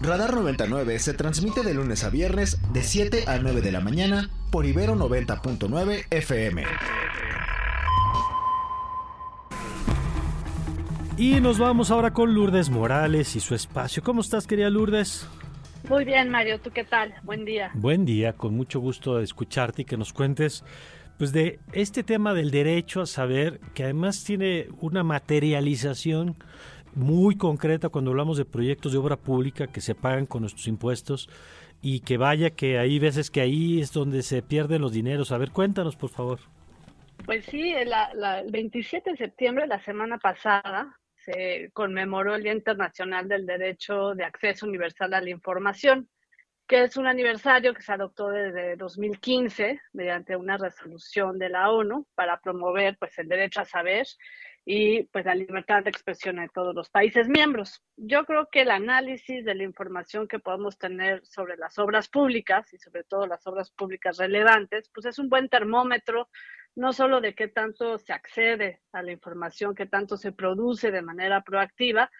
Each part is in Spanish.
Radar 99 se transmite de lunes a viernes de 7 a 9 de la mañana por Ibero 90.9 FM. Y nos vamos ahora con Lourdes Morales y su espacio. ¿Cómo estás, querida Lourdes? Muy bien, Mario. ¿Tú qué tal? Buen día. Buen día, con mucho gusto de escucharte y que nos cuentes pues de este tema del derecho a saber, que además tiene una materialización muy concreta cuando hablamos de proyectos de obra pública que se pagan con nuestros impuestos y que vaya que hay veces que ahí es donde se pierden los dineros. A ver, cuéntanos, por favor. Pues sí, el 27 de septiembre, la semana pasada, se conmemoró el Día Internacional del Derecho de Acceso Universal a la Información, que es un aniversario que se adoptó desde 2015 mediante una resolución de la ONU para promover pues el derecho a saber y pues la libertad de expresión de todos los países miembros. Yo creo que el análisis de la información que podemos tener sobre las obras públicas y sobre todo las obras públicas relevantes, pues es un buen termómetro no solo de qué tanto se accede a la información, qué tanto se produce de manera proactiva,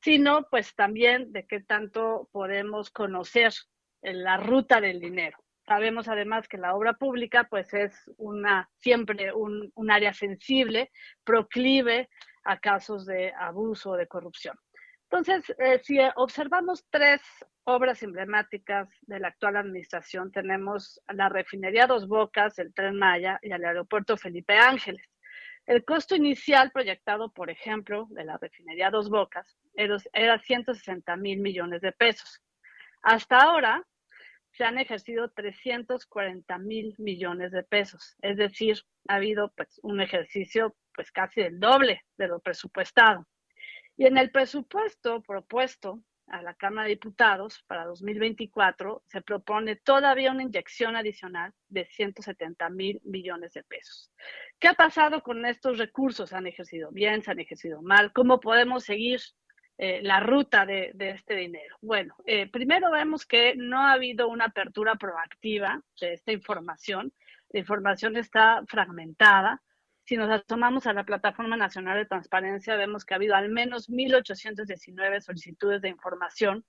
sino pues también de qué tanto podemos conocer la ruta del dinero. Sabemos además que la obra pública pues es una siempre un, un área sensible, proclive a casos de abuso o de corrupción. Entonces, eh, si observamos tres obras emblemáticas de la actual administración, tenemos la refinería Dos Bocas, el Tren Maya y el aeropuerto Felipe Ángeles. El costo inicial proyectado, por ejemplo, de la refinería Dos Bocas era 160 mil millones de pesos. Hasta ahora se han ejercido 340 mil millones de pesos, es decir, ha habido pues, un ejercicio pues casi el doble de lo presupuestado. Y en el presupuesto propuesto a la Cámara de Diputados para 2024 se propone todavía una inyección adicional de 170 mil millones de pesos. ¿Qué ha pasado con estos recursos? ¿Se han ejercido bien? ¿Se han ejercido mal? ¿Cómo podemos seguir eh, la ruta de, este dinero? Bueno, eh, primero vemos que no ha habido una apertura proactiva de esta información. La información está fragmentada. Si nos asomamos a la Plataforma Nacional de Transparencia, vemos que ha habido al menos 1.819 solicitudes de información,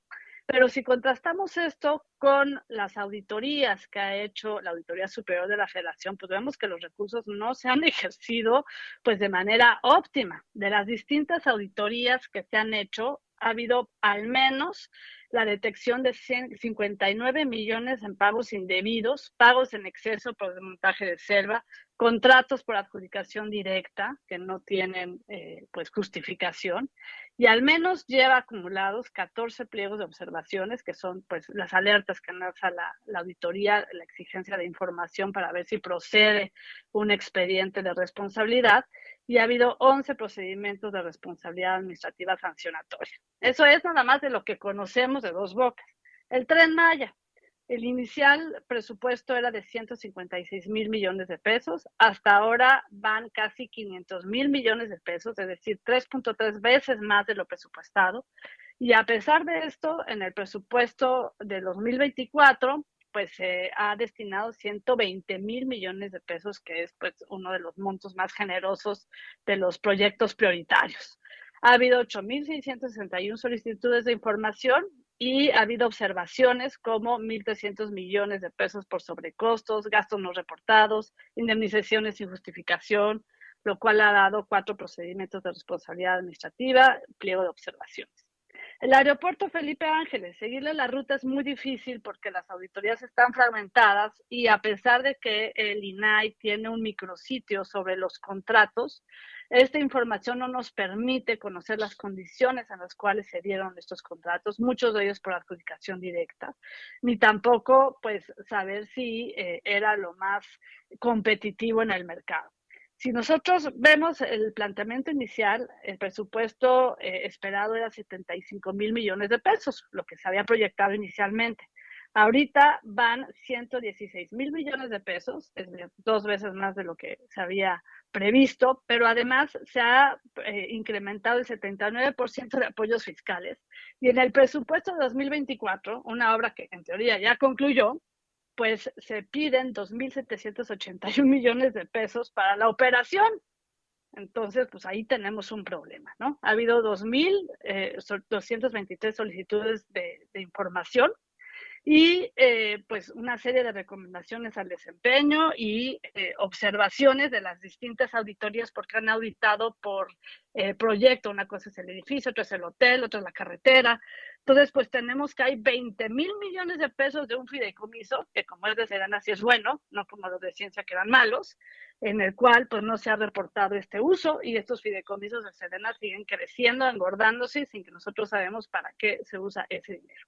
pero si contrastamos esto con las auditorías que ha hecho la Auditoría Superior de la Federación, pues vemos que los recursos no se han ejercido pues de manera óptima. De las distintas auditorías que se han hecho, ha habido al menos la detección de 59 millones en pagos indebidos, pagos en exceso por desmontaje de selva, contratos por adjudicación directa que no tienen eh, pues justificación y al menos lleva acumulados 14 pliegos de observaciones que son pues las alertas que lanza la, la auditoría, la exigencia de información para ver si procede un expediente de responsabilidad y ha habido 11 procedimientos de responsabilidad administrativa sancionatoria. Eso es nada más de lo que conocemos de dos bocas. El tren Maya, el inicial presupuesto era de 156 mil millones de pesos, hasta ahora van casi 500 mil millones de pesos, es decir, 3.3 veces más de lo presupuestado. Y a pesar de esto, en el presupuesto de 2024 pues se ha destinado 120 mil millones de pesos, que es pues uno de los montos más generosos de los proyectos prioritarios. Ha habido 8.661 solicitudes de información y ha habido observaciones como 1.300 millones de pesos por sobrecostos, gastos no reportados, indemnizaciones sin justificación, lo cual ha dado cuatro procedimientos de responsabilidad administrativa, pliego de observaciones. El aeropuerto Felipe Ángeles, seguirle la ruta es muy difícil porque las auditorías están fragmentadas y a pesar de que el INAI tiene un micrositio sobre los contratos, esta información no nos permite conocer las condiciones en las cuales se dieron estos contratos, muchos de ellos por adjudicación directa, ni tampoco pues saber si eh, era lo más competitivo en el mercado. Si nosotros vemos el planteamiento inicial, el presupuesto eh, esperado era 75 mil millones de pesos, lo que se había proyectado inicialmente. Ahorita van 116 mil millones de pesos, es dos veces más de lo que se había previsto, pero además se ha eh, incrementado el 79% de apoyos fiscales. Y en el presupuesto de 2024, una obra que en teoría ya concluyó, pues se piden 2.781 millones de pesos para la operación. Entonces, pues ahí tenemos un problema, ¿no? Ha habido 2.223 eh, solicitudes de, de información y eh, pues una serie de recomendaciones al desempeño y eh, observaciones de las distintas auditorías porque han auditado por eh, proyecto. Una cosa es el edificio, otra es el hotel, otra es la carretera. Entonces, pues tenemos que hay 20 mil millones de pesos de un fideicomiso, que como es de Sedana sí es bueno, no como los de ciencia que eran malos, en el cual pues no se ha reportado este uso y estos fideicomisos de Sedena siguen creciendo, engordándose sin que nosotros sabemos para qué se usa ese dinero.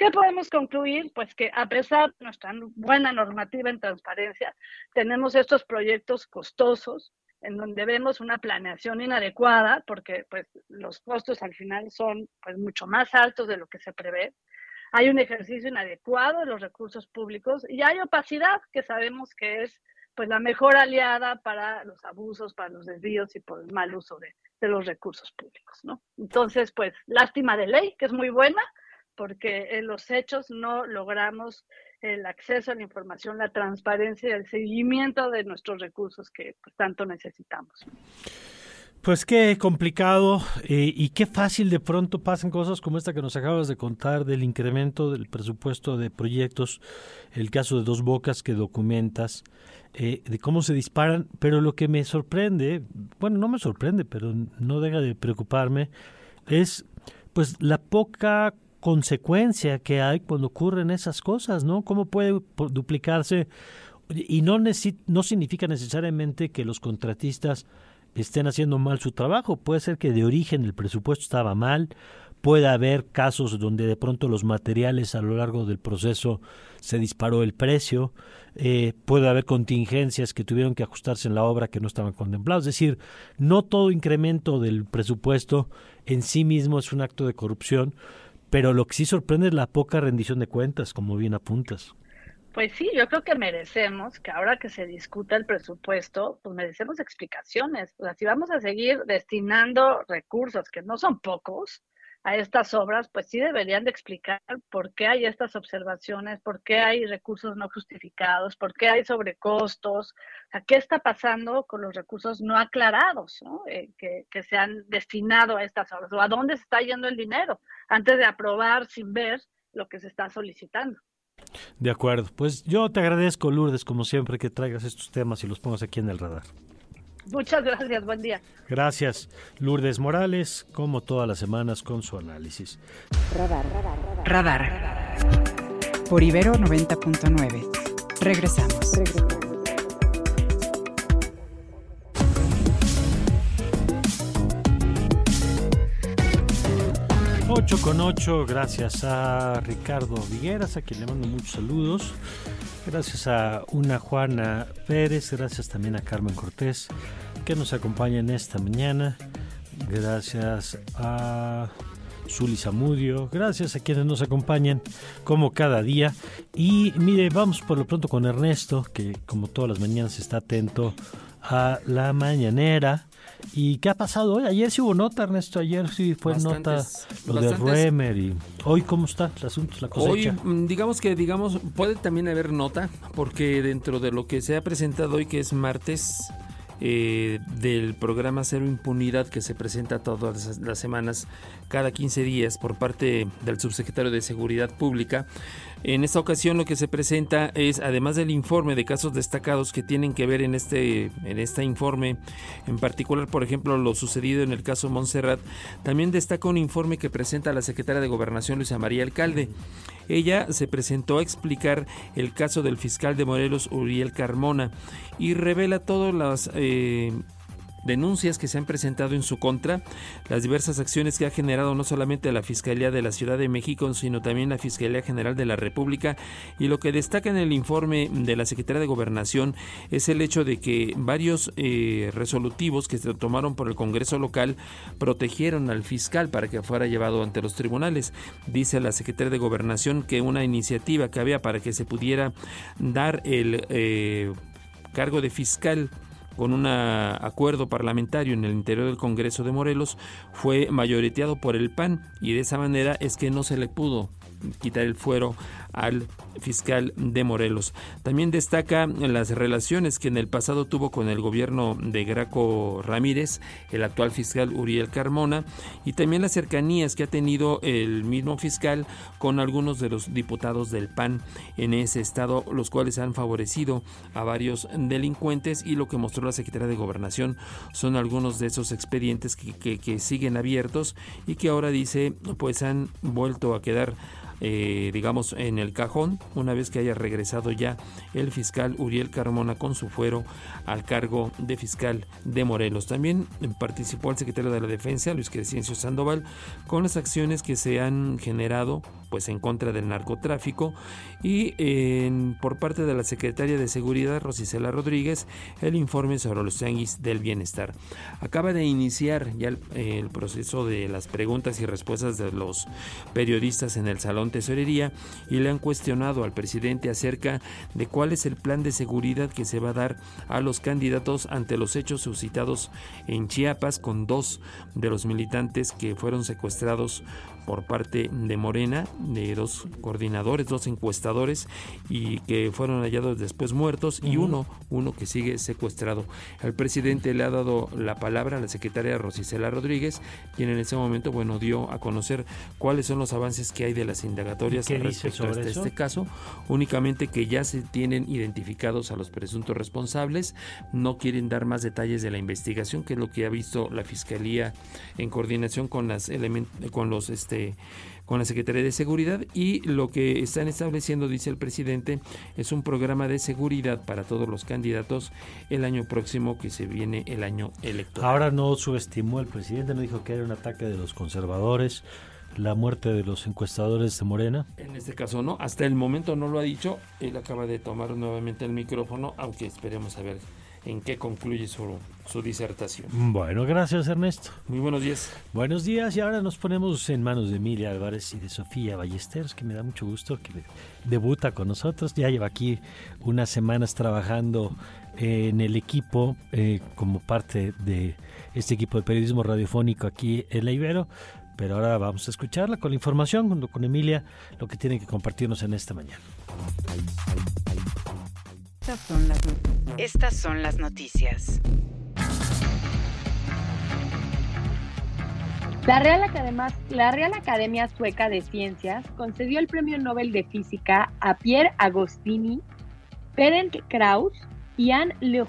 ¿Qué podemos concluir? Pues que a pesar de nuestra buena normativa en transparencia, tenemos estos proyectos costosos en donde vemos una planeación inadecuada porque pues los costos al final son pues mucho más altos de lo que se prevé. Hay un ejercicio inadecuado de los recursos públicos y hay opacidad que sabemos que es pues la mejor aliada para los abusos, para los desvíos y por el mal uso de, de los recursos públicos, ¿no? Entonces, pues lástima de ley, que es muy buena, porque en los hechos no logramos el acceso a la información, la transparencia y el seguimiento de nuestros recursos que pues, tanto necesitamos. Pues qué complicado eh, y qué fácil de pronto pasan cosas como esta que nos acabas de contar del incremento del presupuesto de proyectos, el caso de Dos Bocas que documentas, eh, de cómo se disparan, pero lo que me sorprende, bueno, no me sorprende, pero no deja de preocuparme, es pues la poca consecuencia que hay cuando ocurren esas cosas, ¿no? ¿Cómo puede duplicarse? Y no, no significa necesariamente que los contratistas estén haciendo mal su trabajo. Puede ser que de origen el presupuesto estaba mal, puede haber casos donde de pronto los materiales a lo largo del proceso se disparó el precio, eh, puede haber contingencias que tuvieron que ajustarse en la obra que no estaban contemplados. Es decir, no todo incremento del presupuesto en sí mismo es un acto de corrupción, pero lo que sí sorprende es la poca rendición de cuentas, como bien apuntas. Pues sí, yo creo que merecemos que ahora que se discuta el presupuesto, pues merecemos explicaciones. O sea, si vamos a seguir destinando recursos, que no son pocos, a estas obras, pues sí deberían de explicar por qué hay estas observaciones, por qué hay recursos no justificados, por qué hay sobrecostos, sea, qué está pasando con los recursos no aclarados. Eh, que, que, se han destinado a estas obras, o a dónde se está yendo el dinero, antes de aprobar sin ver lo que se está solicitando. De acuerdo, pues yo te agradezco, Lourdes, como siempre, que traigas estos temas y los pongas aquí en el radar. Muchas gracias, buen día. Gracias, Lourdes Morales, como todas las semanas con su análisis. Radar, radar, radar. Por Ibero 90.9. Regresamos. Regresamos. 8 con 8, gracias a Ricardo Vigueras, a quien le mando muchos saludos. Gracias a una Juana Pérez, gracias también a Carmen Cortés, que nos acompaña en esta mañana. Gracias a Zuli Zamudio, gracias a quienes nos acompañan como cada día. Y mire, vamos por lo pronto con Ernesto, que como todas las mañanas está atento a la mañanera. ¿Y qué ha pasado hoy? Ayer sí hubo nota, Ernesto. Ayer sí fue nota lo de Ruemer. Y hoy, ¿cómo está el asunto, la cosecha? Hoy, mm, digamos que, digamos, puede también haber nota, porque dentro de lo que se ha presentado hoy, que es martes, eh, del programa Cero Impunidad que se presenta todas las semanas, cada 15 días, por parte del subsecretario de Seguridad Pública. En esta ocasión lo que se presenta es, además del informe de casos destacados que tienen que ver en este, en este informe, en particular, por ejemplo, lo sucedido en el caso Montserrat, también destaca un informe que presenta la secretaria de Gobernación, Luisa María Alcalde. Ella se presentó a explicar el caso del fiscal de Morelos, Uriel Carmona, y revela todas las... Eh, denuncias que se han presentado en su contra, las diversas acciones que ha generado no solamente la Fiscalía de la Ciudad de México, sino también la Fiscalía General de la República. Y lo que destaca en el informe de la Secretaría de Gobernación es el hecho de que varios eh, resolutivos que se tomaron por el Congreso local protegieron al fiscal para que fuera llevado ante los tribunales. Dice la Secretaría de Gobernación que una iniciativa que había para que se pudiera dar el eh, cargo de fiscal con un acuerdo parlamentario en el interior del Congreso de Morelos, fue mayoriteado por el PAN y de esa manera es que no se le pudo quitar el fuero al fiscal de Morelos. También destaca las relaciones que en el pasado tuvo con el gobierno de Graco Ramírez, el actual fiscal Uriel Carmona, y también las cercanías que ha tenido el mismo fiscal con algunos de los diputados del PAN en ese estado, los cuales han favorecido a varios delincuentes y lo que mostró la Secretaría de Gobernación son algunos de esos expedientes que, que siguen abiertos y que ahora dice pues han vuelto a quedar eh, digamos, en el cajón una vez que haya regresado ya el fiscal Uriel Carmona con su fuero al cargo de fiscal de Morelos. También participó el secretario de la Defensa, Luis Crescencio Sandoval, con las acciones que se han generado pues en contra del narcotráfico y por parte de la secretaria de Seguridad Rosicela Rodríguez el informe sobre los tianguis del bienestar. Acaba de iniciar ya el, proceso de las preguntas y respuestas de los periodistas en el Salón Tesorería y le han cuestionado al presidente acerca de cuál es el plan de seguridad que se va a dar a los candidatos ante los hechos suscitados en Chiapas con dos de los militantes que fueron secuestrados por parte de Morena, de dos coordinadores, dos encuestadores, y que fueron hallados después muertos, y uno, uno que sigue secuestrado. El presidente le ha dado la palabra a la secretaria Rosicela Rodríguez, quien en ese momento, bueno, dio a conocer cuáles son los avances que hay de las indagatorias respecto a este caso, únicamente que ya se tienen identificados a los presuntos responsables, no quieren dar más detalles de la investigación, que es lo que ha visto la Fiscalía en coordinación con las con los este, con la Secretaría de Seguridad y lo que están estableciendo, dice el presidente, es un programa de seguridad para todos los candidatos el año próximo que se viene el año electoral. Ahora no subestimó el presidente, no dijo que era un ataque de los conservadores, la muerte de los encuestadores de Morena? En este caso no, hasta el momento no lo ha dicho, él acaba de tomar nuevamente el micrófono, aunque esperemos a ver en qué concluye su, su disertación. Bueno, gracias Ernesto. Muy buenos días. Buenos días y ahora nos ponemos en manos de Emilia Álvarez y de Sofía Ballesteros, que me da mucho gusto que debuta con nosotros. Ya lleva aquí unas semanas trabajando en el equipo eh, como parte de este equipo de periodismo radiofónico aquí en La Ibero. Pero ahora vamos a escucharla con la información, junto con Emilia, lo que tiene que compartirnos en esta mañana. Estas son las, noticias. La Real, Academia, la Real Academia Sueca de Ciencias concedió el Premio Nobel de Física a Pierre Agostini, Ferenc Krauss y Anne Le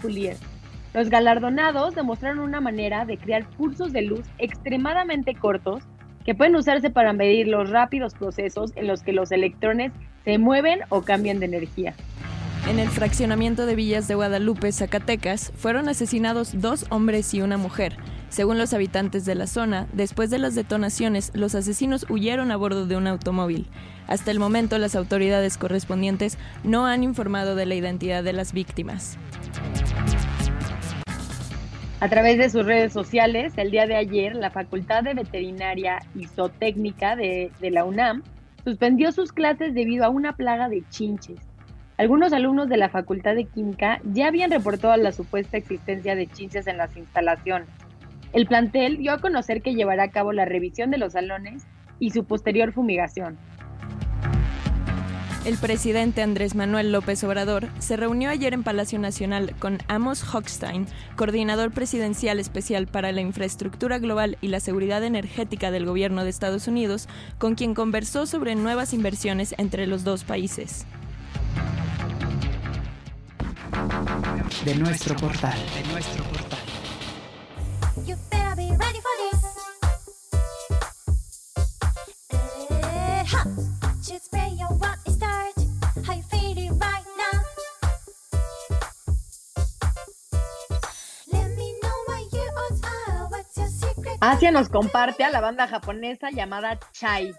Los galardonados demostraron una manera de crear pulsos de luz extremadamente cortos que pueden usarse para medir los rápidos procesos en los que los electrones se mueven o cambian de energía. En el fraccionamiento de Villas de Guadalupe, Zacatecas, fueron asesinados dos hombres y una mujer. Según los habitantes de la zona, después de las detonaciones, los asesinos huyeron a bordo de un automóvil. Hasta el momento, las autoridades correspondientes no han informado de la identidad de las víctimas. A través de sus redes sociales, el día de ayer, la Facultad de Veterinaria y Zootécnica de, de la UNAM suspendió sus clases debido a una plaga de chinches. Algunos alumnos de la Facultad de Química ya habían reportado la supuesta existencia de chinches en las instalaciones. El plantel dio a conocer que llevará a cabo la revisión de los salones y su posterior fumigación. El presidente Andrés Manuel López Obrador se reunió ayer en Palacio Nacional con Amos Hochstein, coordinador presidencial especial para la infraestructura global y la seguridad energética del gobierno de Estados Unidos, con quien conversó sobre nuevas inversiones entre los dos países. De nuestro portal. De nuestro portal. Asia nos comparte a la banda japonesa llamada Chai,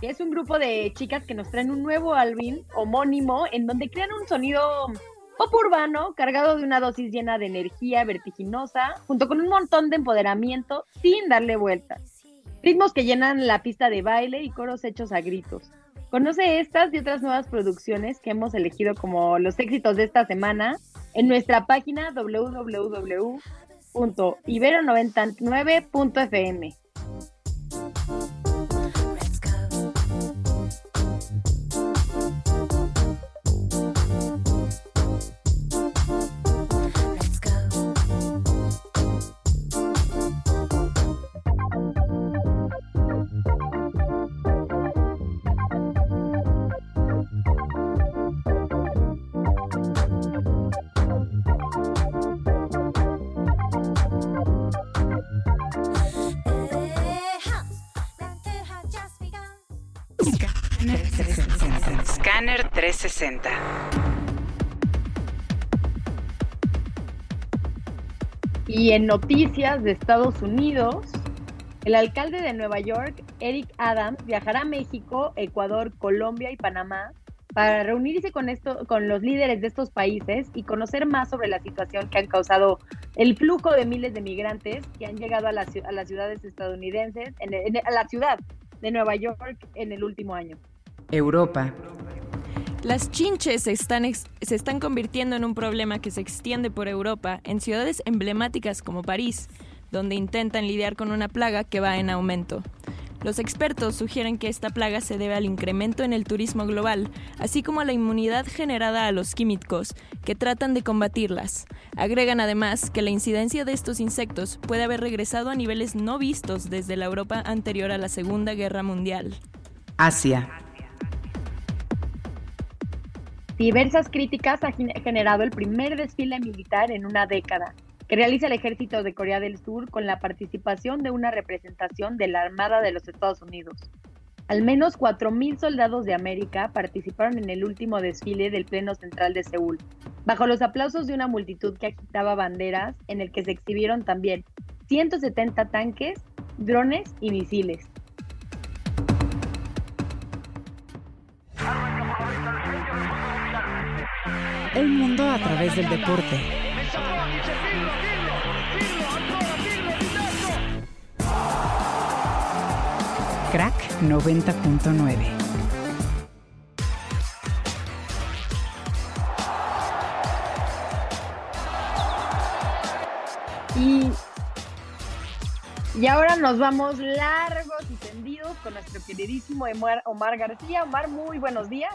que es un grupo de chicas que nos traen un nuevo álbum homónimo en donde crean un sonido Pop urbano, cargado de una dosis llena de energía vertiginosa, junto con un montón de empoderamiento sin darle vueltas. Ritmos que llenan la pista de baile y coros hechos a gritos. Conoce estas y otras nuevas producciones que hemos elegido como los éxitos de esta semana en nuestra página www.ibero99.fm. 360. Y en noticias de Estados Unidos, el alcalde de Nueva York, Eric Adams, viajará a México, Ecuador, Colombia y Panamá para reunirse con, esto, con los líderes de estos países y conocer más sobre la situación que han causado el flujo de miles de migrantes que han llegado a, las a las ciudades estadounidenses, en, en, a la ciudad de Nueva York en el último año. Europa. Las chinches se están, se están convirtiendo en un problema que se extiende por Europa en ciudades emblemáticas como París, donde intentan lidiar con una plaga que va en aumento. Los expertos sugieren que esta plaga se debe al incremento en el turismo global, así como a la inmunidad generada a los químicos que tratan de combatirlas. Agregan además que la incidencia de estos insectos puede haber regresado a niveles no vistos desde la Europa anterior a la Segunda Guerra Mundial. Asia. Diversas críticas ha gen- generado el primer desfile militar en una década que realiza el ejército de Corea del Sur con la participación de una representación de la Armada de los Estados Unidos. Al menos 4.000 soldados de América participaron en el último desfile del Pleno Central de Seúl, bajo los aplausos de una multitud que agitaba banderas, en el que se exhibieron también 170 tanques, drones y misiles. El mundo a través del deporte. Crack 90.9. Y, y ahora nos vamos largos y tendidos con nuestro queridísimo Omar, García. Omar, muy buenos días.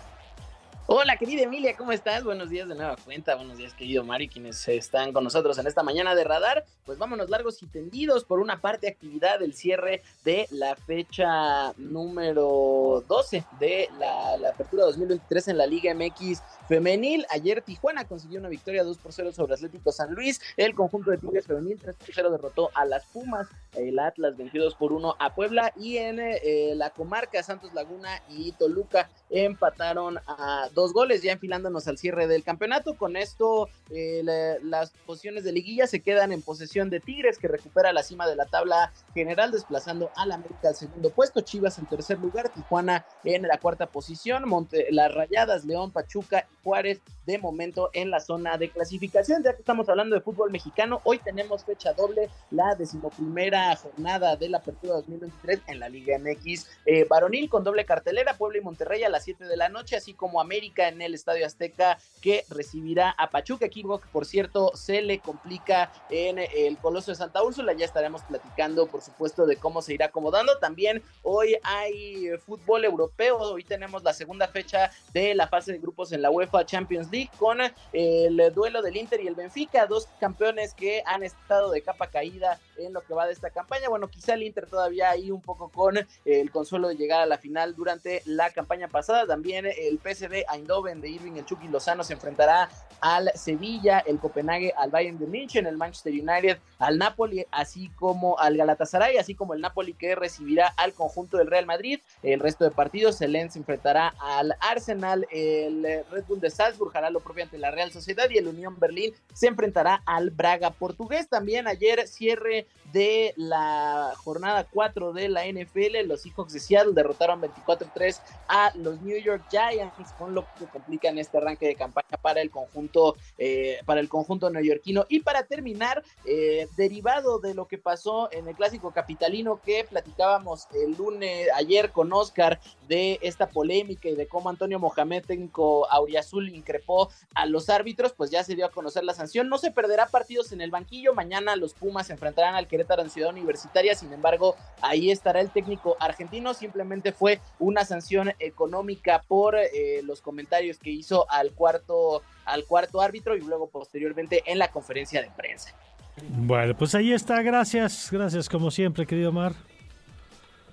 Hola, querida Emilia, ¿cómo estás? Buenos días de nueva cuenta. Buenos días, querido Mari, quienes están con nosotros en esta mañana de radar. Pues vámonos largos y tendidos. Por una parte, actividad del cierre de la fecha número 12 de la, la apertura 2023 en la Liga MX femenil. Ayer Tijuana consiguió una victoria 2 por 0 sobre Atlético San Luis. El conjunto de Tigres femenil 3 por 0 derrotó a las Pumas. El Atlas 22 por 1 a Puebla. Y en eh, la comarca Santos Laguna y Toluca empataron a dos goles, ya enfilándonos al cierre del campeonato. Con esto, eh, la, las posiciones de liguilla se quedan en posesión de Tigres, que recupera la cima de la tabla general, desplazando al América al segundo puesto. Chivas en tercer lugar, Tijuana en la cuarta posición, Monte, las Rayadas, León, Pachuca y Juárez de momento en la zona de clasificación. Ya que estamos hablando de fútbol mexicano, hoy tenemos fecha doble, la decimoprimera jornada de la apertura 2023 en la Liga MX eh, varonil con doble cartelera, Puebla y Monterrey a las 7 de la noche, así como América en el Estadio Azteca que recibirá a Pachuca, equipo que por cierto se le complica en el Coloso de Santa Úrsula, ya estaremos platicando por supuesto de cómo se irá acomodando, también hoy hay fútbol europeo, hoy tenemos la segunda fecha de la fase de grupos en la UEFA Champions League con el duelo del Inter y el Benfica, dos campeones que han estado de capa caída en lo que va de esta campaña, bueno quizá el Inter todavía ahí un poco con el consuelo de llegar a la final durante la campaña pasada, también el PSV Eindhoven de Irving el Chucky Lozano se enfrentará al Sevilla, el Copenhague al Bayern de München, el Manchester United al Napoli, así como al Galatasaray, así como el Napoli que recibirá al conjunto del Real Madrid. El resto de partidos, el Lens se enfrentará al Arsenal, el Red Bull de Salzburg hará lo propio ante la Real Sociedad y el Unión Berlín se enfrentará al Braga portugués. También ayer cierre de la jornada 4 de la NFL. Los Seahawks de Seattle derrotaron 24-3 a los New York Giants, con lo que complican este arranque de campaña para el conjunto, eh, para el conjunto neoyorquino. Y para terminar, eh, derivado de lo que pasó en el clásico capitalino que platicábamos el lunes ayer con Oscar de esta polémica y de cómo Antonio Mohamed, técnico Auriazul, increpó a los árbitros, pues ya se dio a conocer la sanción. No se perderá partidos en el banquillo. Mañana los Pumas se enfrentarán al Querétaro en Ciudad Universitaria. Sin embargo, ahí estará el técnico argentino. Simplemente fue una sanción económica por eh, los comentarios que hizo al cuarto, al cuarto árbitro y luego posteriormente en la conferencia de prensa. Bueno, pues ahí está. Gracias, gracias como siempre, querido Mar.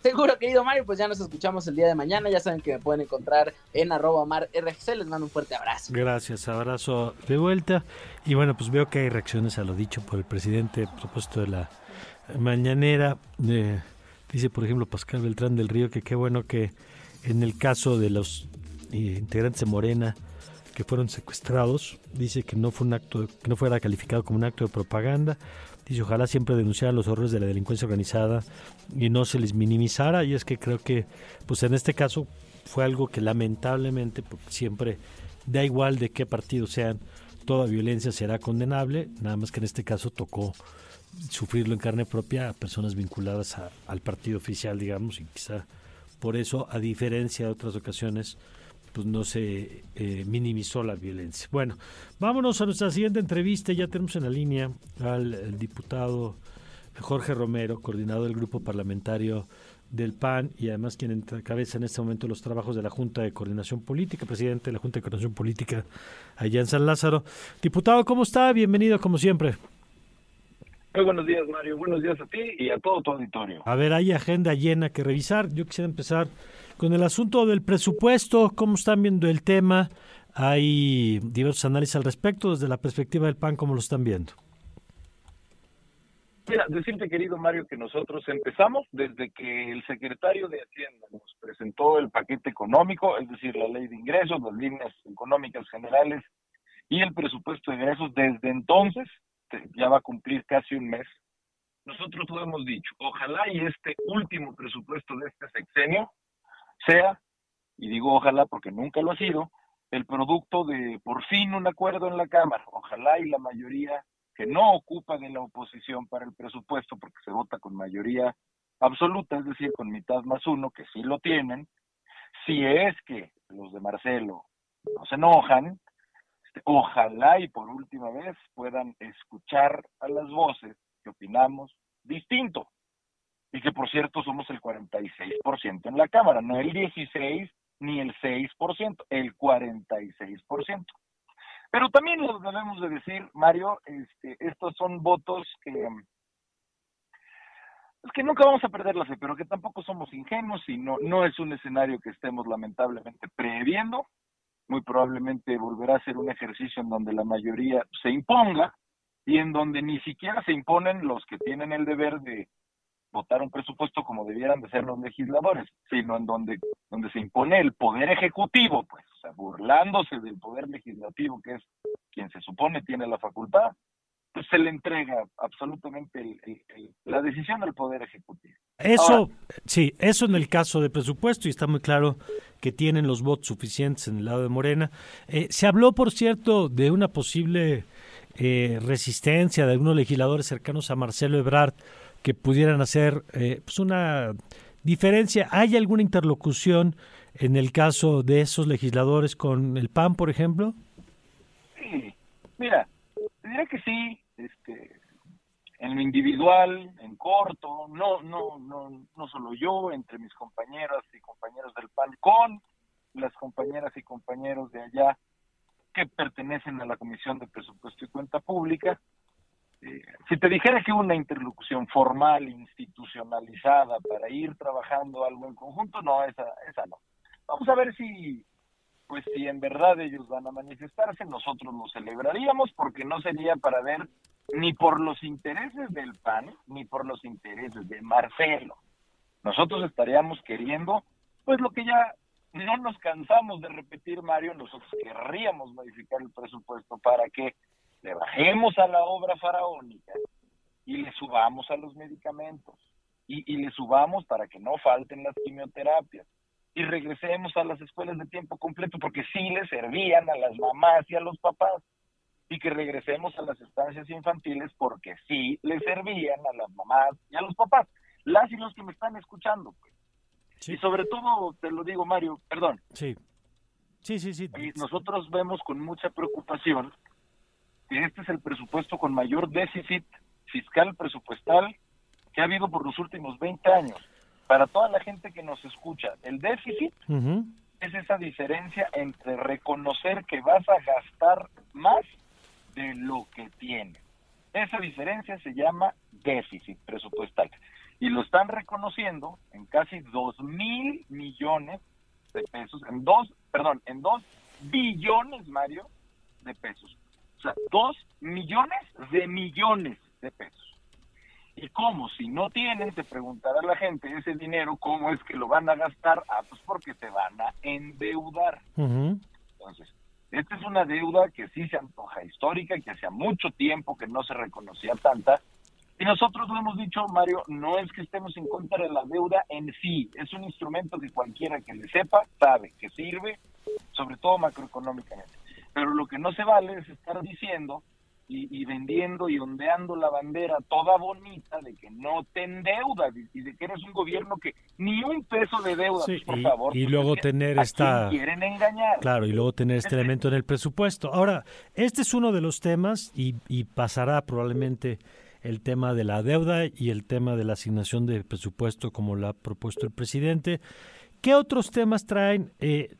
Seguro, querido Mario, pues ya nos escuchamos el día de mañana. Ya saben que me pueden encontrar en arroba. Les mando un fuerte abrazo. Gracias, abrazo de vuelta. Y bueno, pues veo que hay reacciones a lo dicho por el presidente propuesto de la mañanera. Eh, dice, por ejemplo, Pascal Beltrán del Río que qué bueno que en el caso de los eh, integrantes de Morena que fueron secuestrados, dice que no fue un acto, que no fuera calificado como un acto de propaganda, Dice, ojalá siempre denunciaran los horrores de la delincuencia organizada y no se les minimizara. Y es que creo que, pues en este caso, fue algo que lamentablemente, porque siempre da igual de qué partido sean, toda violencia será condenable, nada más que en este caso tocó sufrirlo en carne propia a personas vinculadas al partido oficial, digamos, y quizá por eso, a diferencia de otras ocasiones, pues no se eh, minimizó la violencia. Bueno, vámonos a nuestra siguiente entrevista. Ya tenemos en la línea al diputado Jorge Romero, coordinador del grupo parlamentario del PAN y además quien encabeza en este momento los trabajos de la Junta de Coordinación Política, presidente de la Junta de Coordinación Política allá en San Lázaro. Diputado, ¿cómo está? Bienvenido como siempre. Muy buenos días, Mario. Buenos días a ti y a todo tu auditorio. A ver, hay agenda llena que revisar. Yo quisiera empezar con el asunto del presupuesto, ¿cómo están viendo el tema? Hay diversos análisis al respecto, desde la perspectiva del PAN, ¿cómo lo están viendo? Mira, decirte, querido Mario, que nosotros empezamos desde que el secretario de Hacienda nos presentó el paquete económico, es decir, la ley de ingresos, las líneas económicas generales y el presupuesto de ingresos. Desde entonces, ya va a cumplir casi un mes, nosotros lo hemos dicho, ojalá y este último presupuesto de este sexenio sea, y digo ojalá porque nunca lo ha sido, el producto de por fin un acuerdo en la Cámara. Ojalá y la mayoría que no ocupa de la oposición para el presupuesto, porque se vota con mayoría absoluta, es decir, con mitad más uno, que sí lo tienen, si es que los de Marcelo no se enojan, ojalá y por última vez puedan escuchar a las voces que opinamos distinto y que por cierto somos el 46% en la Cámara, no el 16 ni el 6%, el 46%. Pero también lo debemos de decir, Mario, este, estos son votos que es que nunca vamos a perder la fe, pero que tampoco somos ingenuos y no, no es un escenario que estemos lamentablemente previendo. Muy probablemente volverá a ser un ejercicio en donde la mayoría se imponga y en donde ni siquiera se imponen los que tienen el deber de votar un presupuesto como debieran de ser los legisladores, sino en donde, donde se impone el poder ejecutivo, pues, o sea, burlándose del poder legislativo, que es quien se supone tiene la facultad, pues se le entrega absolutamente la decisión al poder ejecutivo. Eso, sí, eso en el caso de presupuesto, y está muy claro que tienen los votos suficientes en el lado de Morena. Eh, se habló, por cierto, de una posible eh, resistencia de algunos legisladores cercanos a Marcelo Ebrard que pudieran hacer eh, pues una diferencia. ¿Hay alguna interlocución en el caso de esos legisladores con el PAN, por ejemplo? Sí, mira, diría que sí, este, en lo individual, en corto, no, no, no, no solo yo, entre mis compañeras y compañeros del PAN, con las compañeras y compañeros de allá que pertenecen a la Comisión de Presupuesto y Cuenta Pública, eh, si te dijera que una interlocución formal, institucionalizada para ir trabajando algo en conjunto, no, esa, esa no. Vamos a ver si, pues si en verdad ellos van a manifestarse, nosotros lo celebraríamos porque no sería para ver ni por los intereses del PAN, ni por los intereses de Marcelo. Nosotros estaríamos queriendo, pues lo que ya no nos cansamos de repetir, Mario, nosotros querríamos modificar el presupuesto para que le bajemos a la obra faraónica y le subamos a los medicamentos y, y le subamos para que no falten las quimioterapias y regresemos a las escuelas de tiempo completo porque sí le servían a las mamás y a los papás y que regresemos a las estancias infantiles porque sí le servían a las mamás y a los papás, las y los que me están escuchando. Pues. Y sobre todo, te lo digo Mario, perdón. Sí. Sí, sí, sí. Y nosotros vemos con mucha preocupación que este es el presupuesto con mayor déficit fiscal presupuestal que ha habido por los últimos 20 años. Para toda la gente que nos escucha, el déficit es esa diferencia entre reconocer que vas a gastar más de lo que tienes. Esa diferencia se llama déficit presupuestal. Y lo están reconociendo en casi dos mil millones de pesos, en dos, perdón, en dos billones, Mario, de pesos. O sea, dos millones de millones de pesos. ¿Y cómo? Si no tienen, te preguntará la gente ese dinero, ¿cómo es que lo van a gastar? Ah, pues porque te van a endeudar. Entonces, esta es una deuda que sí se antoja histórica, que hacía mucho tiempo que no se reconocía tanta. Y nosotros lo hemos dicho, Mario, no es que estemos en contra de la deuda en sí, es un instrumento que cualquiera que le sepa sabe que sirve, sobre todo macroeconómicamente. Pero lo que no se vale es estar diciendo y, vendiendo y ondeando la bandera toda bonita de que no te endeudas y de que eres un gobierno que ni un peso de deuda, pues, por y, favor. Y luego tener esta... Quieren engañar. Claro, y luego tener este elemento en el presupuesto. Ahora, este es uno de los temas y, y pasará probablemente el tema de la deuda y el tema de la asignación de presupuesto como lo ha propuesto el presidente. ¿Qué otros temas traen? Eh,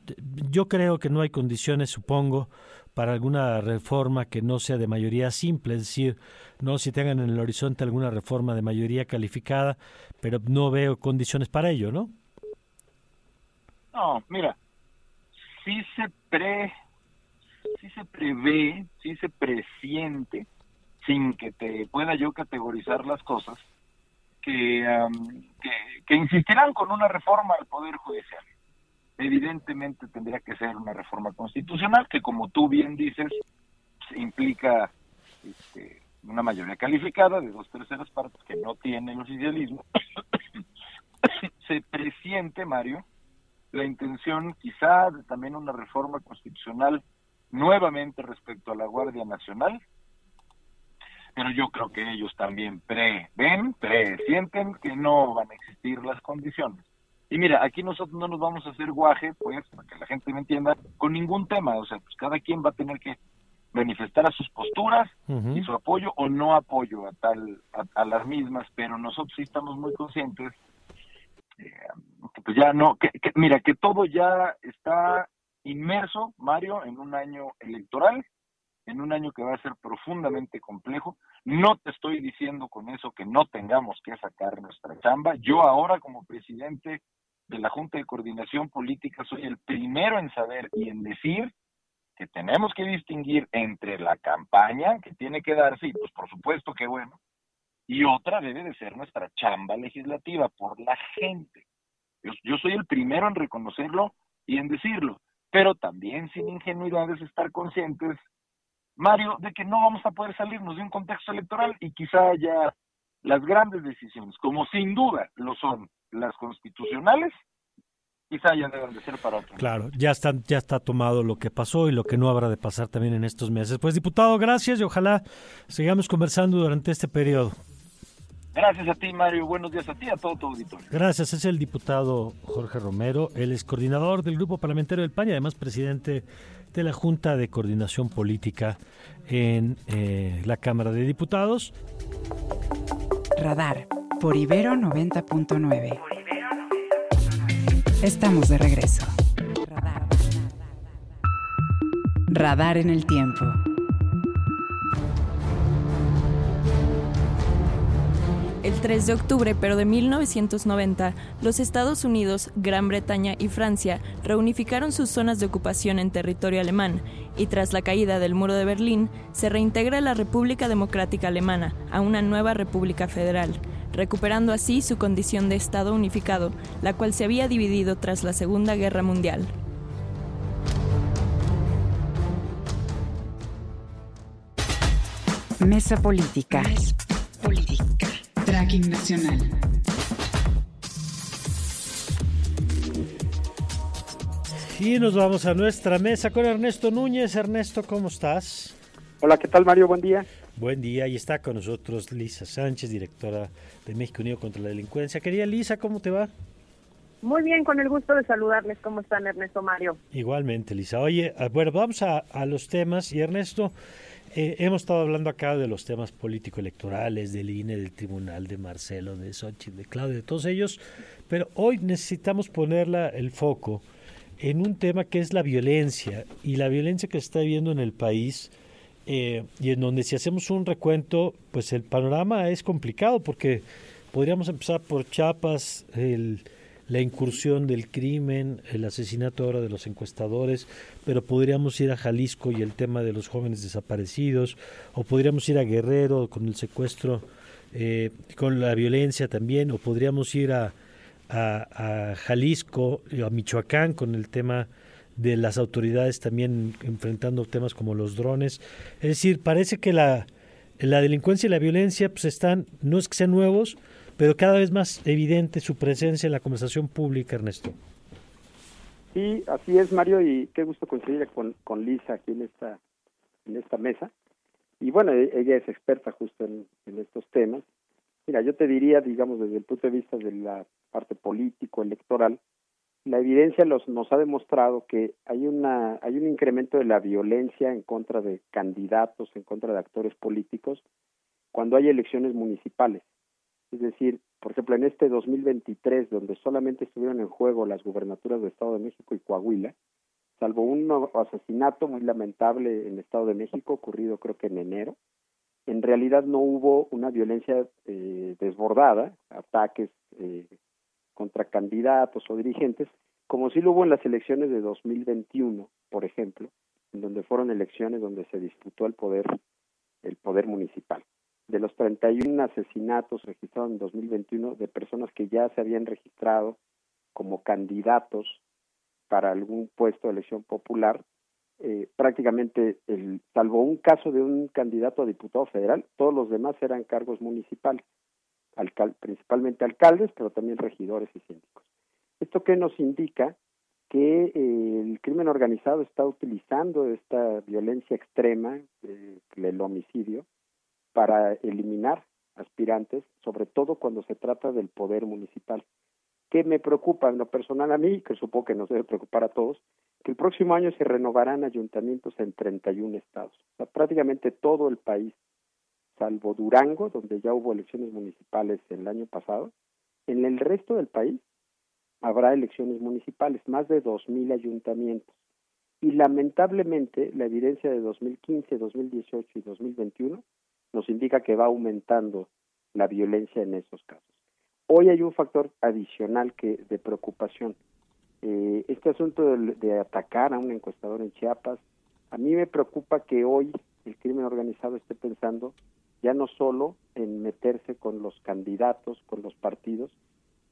yo creo que no hay condiciones, supongo, para alguna reforma que no sea de mayoría simple, es decir, no si tengan en el horizonte alguna reforma de mayoría calificada, pero no veo condiciones para ello, ¿no? No, mira, sí se pre, sí se prevé, sí se presiente, sin que te pueda yo categorizar las cosas, que, que, que insistirán con una reforma al Poder Judicial evidentemente tendría que ser una reforma constitucional que, como tú bien dices, implica este, una mayoría calificada de dos terceras partes que no tiene el oficialismo. Se presiente, Mario, la intención quizá de también una reforma constitucional nuevamente respecto a la Guardia Nacional, pero yo creo que ellos también prevén, presienten que no van a existir las condiciones y mira, aquí nosotros no nos vamos a hacer guaje, pues, para que la gente me entienda, con ningún tema. O sea, pues cada quien va a tener que manifestar a sus posturas y su apoyo o no apoyo a tal a, las mismas, pero nosotros sí estamos muy conscientes eh, que pues ya no, que, mira, que todo ya está inmerso, Mario, en un año electoral, en un año que va a ser profundamente complejo. No te estoy diciendo con eso que no tengamos que sacar nuestra chamba. Yo ahora como presidente de la Junta de Coordinación Política soy el primero en saber y en decir que tenemos que distinguir entre la campaña que tiene que darse, y pues por supuesto que bueno, y otra debe de ser nuestra chamba legislativa por la gente. Yo, yo soy el primero en reconocerlo y en decirlo, pero también sin ingenuidades estar conscientes, Mario, de que no vamos a poder salirnos de un contexto electoral y quizá haya las grandes decisiones, como sin duda lo son las constitucionales, quizá ya deben de ser para otro. Claro, ya está, ya está tomado lo que pasó y lo que no habrá de pasar también en estos meses. Pues diputado, gracias y ojalá sigamos conversando durante este periodo. Gracias a ti, Mario. Buenos días a ti y a todo tu auditorio. Gracias. Es el diputado Jorge Romero. Él es coordinador del Grupo Parlamentario del PAN y además presidente de la Junta de Coordinación Política en eh, la Cámara de Diputados. Radar por Ibero 90.9. Estamos de regreso. Radar. En el tiempo. El 3 de octubre, pero de 1990, los Estados Unidos, Gran Bretaña y Francia reunificaron sus zonas de ocupación en territorio alemán y tras la caída del muro de Berlín, se reintegra la República Democrática Alemana a una nueva República Federal, recuperando así su condición de Estado unificado, la cual se había dividido tras la Segunda Guerra Mundial. Mesa Política. Política. Tracking Nacional. Y nos vamos a nuestra mesa con Ernesto Núñez. Ernesto, ¿cómo estás? Hola, ¿qué tal Mario? Buen día. Buen día, y está con nosotros Lisa Sánchez, directora de México Unido contra la Delincuencia. Querida Lisa, ¿cómo te va? Muy bien, con el gusto de saludarles. ¿Cómo están, Ernesto Mario? Igualmente, Lisa. Oye, bueno, vamos a, los temas. Y Ernesto, eh, hemos estado hablando acá de los temas político-electorales, del INE, del Tribunal, de Marcelo, de Xochitl, de Claudio, de todos ellos. Pero hoy necesitamos ponerla el foco en un tema que es la violencia y la violencia que se está viviendo en el país eh, y en donde si hacemos un recuento, pues el panorama es complicado porque podríamos empezar por Chiapas, el, la incursión del crimen, el asesinato ahora de los encuestadores, pero podríamos ir a Jalisco y el tema de los jóvenes desaparecidos, o podríamos ir a Guerrero con el secuestro, eh, con la violencia también, o podríamos ir a, a, a a Michoacán con el tema de las autoridades también enfrentando temas como los drones. Es decir, parece que la, la delincuencia y la violencia pues están, no es que sean nuevos, pero cada vez más evidente su presencia en la conversación pública, Ernesto. Sí, así es, Mario, y qué gusto coincidir con, con Lisa aquí en esta, en esta mesa. Y bueno, e, ella es experta justo en, en estos temas. Mira, yo te diría, digamos, desde el punto de vista de la parte político, electoral, la evidencia los, nos ha demostrado que hay una hay un incremento de la violencia en contra de candidatos, en contra de actores políticos cuando hay elecciones municipales. Es decir, por ejemplo, en este 2023 donde solamente estuvieron en juego las gubernaturas de Estado de México y Coahuila, salvo un asesinato muy lamentable en el Estado de México ocurrido creo que en enero, en realidad no hubo una violencia eh, desbordada, ataques eh, contra candidatos o dirigentes, como sí lo hubo en las elecciones de 2021, por ejemplo, en donde fueron elecciones donde se disputó el poder el poder municipal. De los 31 asesinatos registrados en 2021 de personas que ya se habían registrado como candidatos para algún puesto de elección popular, eh, prácticamente, el, salvo un caso de un candidato a diputado federal, todos los demás eran cargos municipales principalmente alcaldes, pero también regidores y síndicos. ¿Esto qué nos indica? Que eh, el crimen organizado está utilizando esta violencia extrema, eh, el homicidio, para eliminar aspirantes, sobre todo cuando se trata del poder municipal. ¿Qué me preocupa en lo personal a mí, que supongo que nos debe preocupar a todos? Que el próximo año se renovarán ayuntamientos en 31 estados. O sea, prácticamente todo el país salvo Durango, donde ya hubo elecciones municipales el año pasado, en el resto del país habrá elecciones municipales, más de 2.000 ayuntamientos. Y lamentablemente la evidencia de 2015, 2018 y 2021 nos indica que va aumentando la violencia en esos casos. Hoy hay un factor adicional que de preocupación. Eh, este asunto de, atacar a un encuestador en Chiapas, a mí me preocupa que hoy el crimen organizado esté pensando ya no solo en meterse con los candidatos, con los partidos,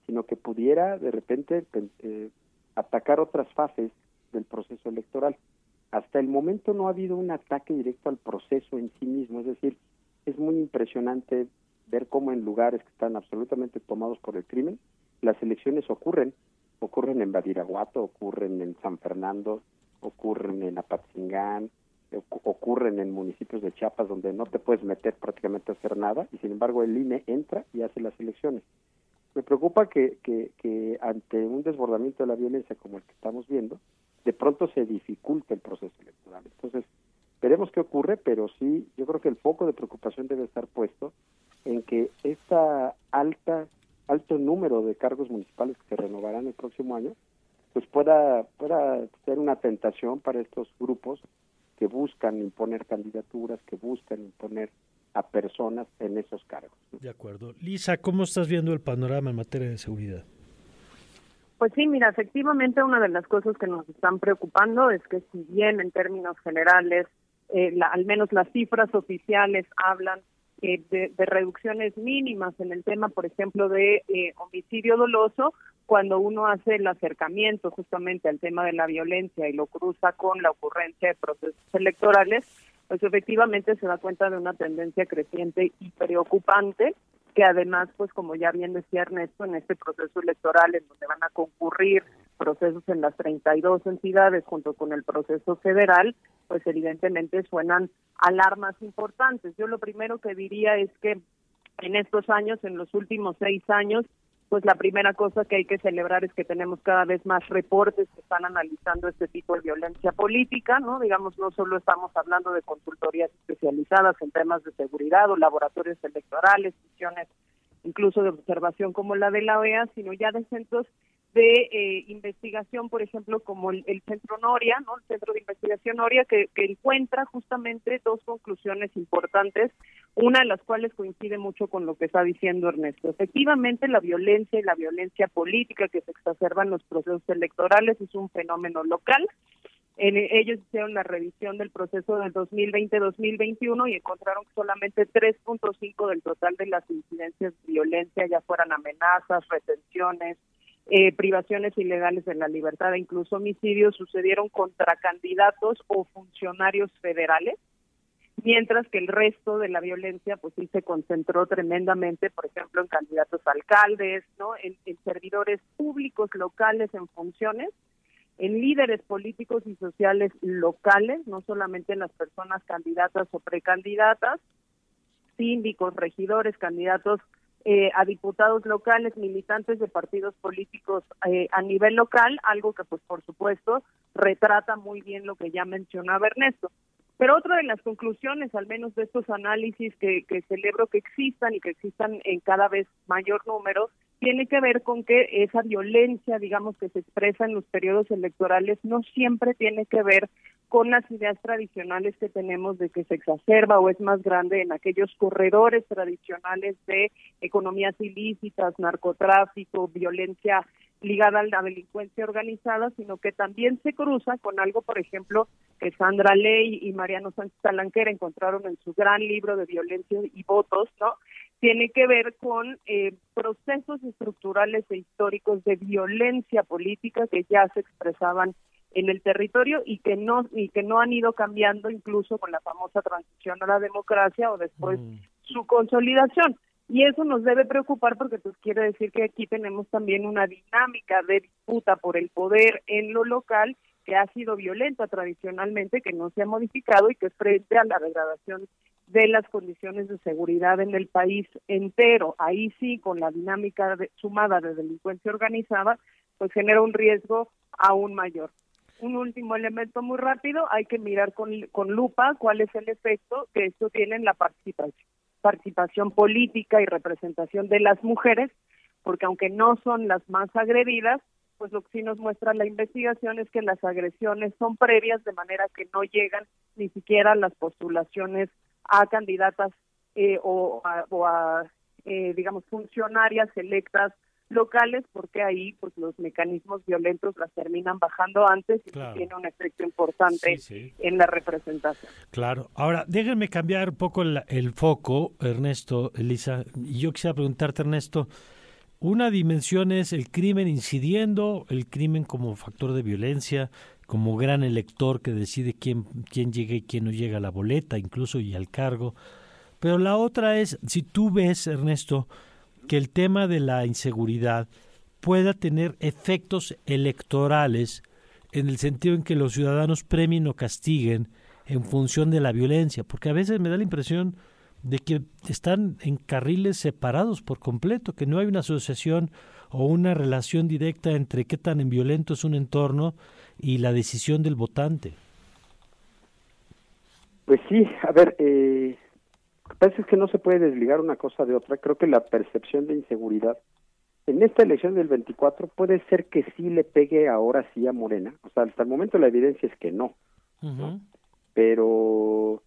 sino que pudiera de repente eh, atacar otras fases del proceso electoral. Hasta el momento no ha habido un ataque directo al proceso en sí mismo, es decir, es muy impresionante ver cómo en lugares que están absolutamente tomados por el crimen, las elecciones ocurren, ocurren en Badiraguato, ocurren en San Fernando, ocurren en Apatzingán, ocurren en municipios de Chiapas donde no te puedes meter prácticamente a hacer nada y sin embargo el INE entra y hace las elecciones. Me preocupa que, que, que ante un desbordamiento de la violencia como el que estamos viendo, de pronto se dificulte el proceso electoral. Entonces, veremos qué ocurre, pero sí, yo creo que el foco de preocupación debe estar puesto en que esta alta alto número de cargos municipales que se renovarán el próximo año, pues pueda, pueda ser una tentación para estos grupos que buscan imponer candidaturas, que buscan imponer a personas en esos cargos. De acuerdo. Lisa, ¿cómo estás viendo el panorama en materia de seguridad? Pues sí, mira, efectivamente una de las cosas que nos están preocupando es que si bien en términos generales, eh, al menos las cifras oficiales hablan eh, de, reducciones mínimas en el tema, por ejemplo, de eh, homicidio doloso, cuando uno hace el acercamiento justamente al tema de la violencia y lo cruza con la ocurrencia de procesos electorales, pues efectivamente se da cuenta de una tendencia creciente y preocupante que además, pues como ya bien decía Ernesto, en este proceso electoral en donde van a concurrir procesos en las 32 entidades junto con el proceso federal, pues evidentemente suenan alarmas importantes. Yo lo primero que diría es que en estos años, en los últimos seis años, pues la primera cosa que hay que celebrar es que tenemos cada vez más reportes que están analizando este tipo de violencia política, ¿no? Digamos, no solo estamos hablando de consultorías especializadas en temas de seguridad o laboratorios electorales, misiones incluso de observación como la de la OEA, sino ya de centros de eh, investigación, por ejemplo, como el, Centro Noria, ¿no? El Centro de Investigación Noria, que, que, encuentra justamente dos conclusiones importantes, una de las cuales coincide mucho con lo que está diciendo Ernesto. Efectivamente, la violencia y la violencia política que se exacerba en los procesos electorales es un fenómeno local. En, ellos hicieron la revisión del proceso del 2020-2021 y encontraron que solamente 3.5 del total de las incidencias de violencia, ya fueran amenazas, retenciones, eh, privaciones ilegales de la libertad e incluso homicidios sucedieron contra candidatos o funcionarios federales, mientras que el resto de la violencia pues sí se concentró tremendamente, por ejemplo, en candidatos alcaldes, ¿no? En, en servidores públicos locales en funciones, en líderes políticos y sociales locales, no solamente en las personas candidatas o precandidatas, síndicos, regidores, candidatos eh, a diputados locales, militantes de partidos políticos eh, a nivel local, algo que pues por supuesto retrata muy bien lo que ya mencionaba Ernesto. Pero otra de las conclusiones, al menos de estos análisis que, que celebro que existan y que existan en cada vez mayor número, tiene que ver con que esa violencia, digamos, que se expresa en los periodos electorales, no siempre tiene que ver con las ideas tradicionales que tenemos de que se exacerba o es más grande en aquellos corredores tradicionales de economías ilícitas, narcotráfico, violencia ligada a la delincuencia organizada, sino que también se cruza con algo, por ejemplo, que Sandra Ley y Mariano Sánchez Talanquera encontraron en su gran libro de violencia y votos, ¿no? Tiene que ver con eh, procesos estructurales e históricos de violencia política que ya se expresaban en el territorio y que no y que no han ido cambiando incluso con la famosa transición a la democracia o después mm. su consolidación y eso nos debe preocupar porque pues quiere decir que aquí tenemos también una dinámica de disputa por el poder en lo local que ha sido violenta tradicionalmente, que no se ha modificado y que es frente a la degradación de las condiciones de seguridad en el país entero. Ahí sí, con la dinámica sumada de delincuencia organizada, pues genera un riesgo aún mayor un último elemento muy rápido, hay que mirar con, con lupa cuál es el efecto que esto tiene en la participación, participación política y representación de las mujeres, porque aunque no son las más agredidas, pues lo que sí nos muestra la investigación es que las agresiones son previas, de manera que no llegan ni siquiera las postulaciones a candidatas eh, o a, o a eh, digamos, funcionarias electas locales porque ahí pues los mecanismos violentos las terminan bajando antes y tiene un efecto importante en la representación. Claro. Ahora, déjenme cambiar un poco el, el, foco, Ernesto, Elisa. Y yo quisiera preguntarte, Ernesto, una dimensión es el crimen incidiendo, el crimen como factor de violencia, como gran elector que decide quién, quién llega y quién no llega a la boleta, incluso y al cargo. Pero la otra es, si tú ves, Ernesto, que el tema de la inseguridad pueda tener efectos electorales en el sentido en que los ciudadanos premien o castiguen en función de la violencia, porque a veces me da la impresión de que están en carriles separados por completo, que no hay una asociación o una relación directa entre qué tan violento es un entorno y la decisión del votante. Pues sí, a ver, eh, parece que no se puede desligar una cosa de otra. Creo que la percepción de inseguridad en esta elección del 24 puede ser que sí le pegue ahora sí a Morena. O sea, hasta el momento la evidencia es que no. Pero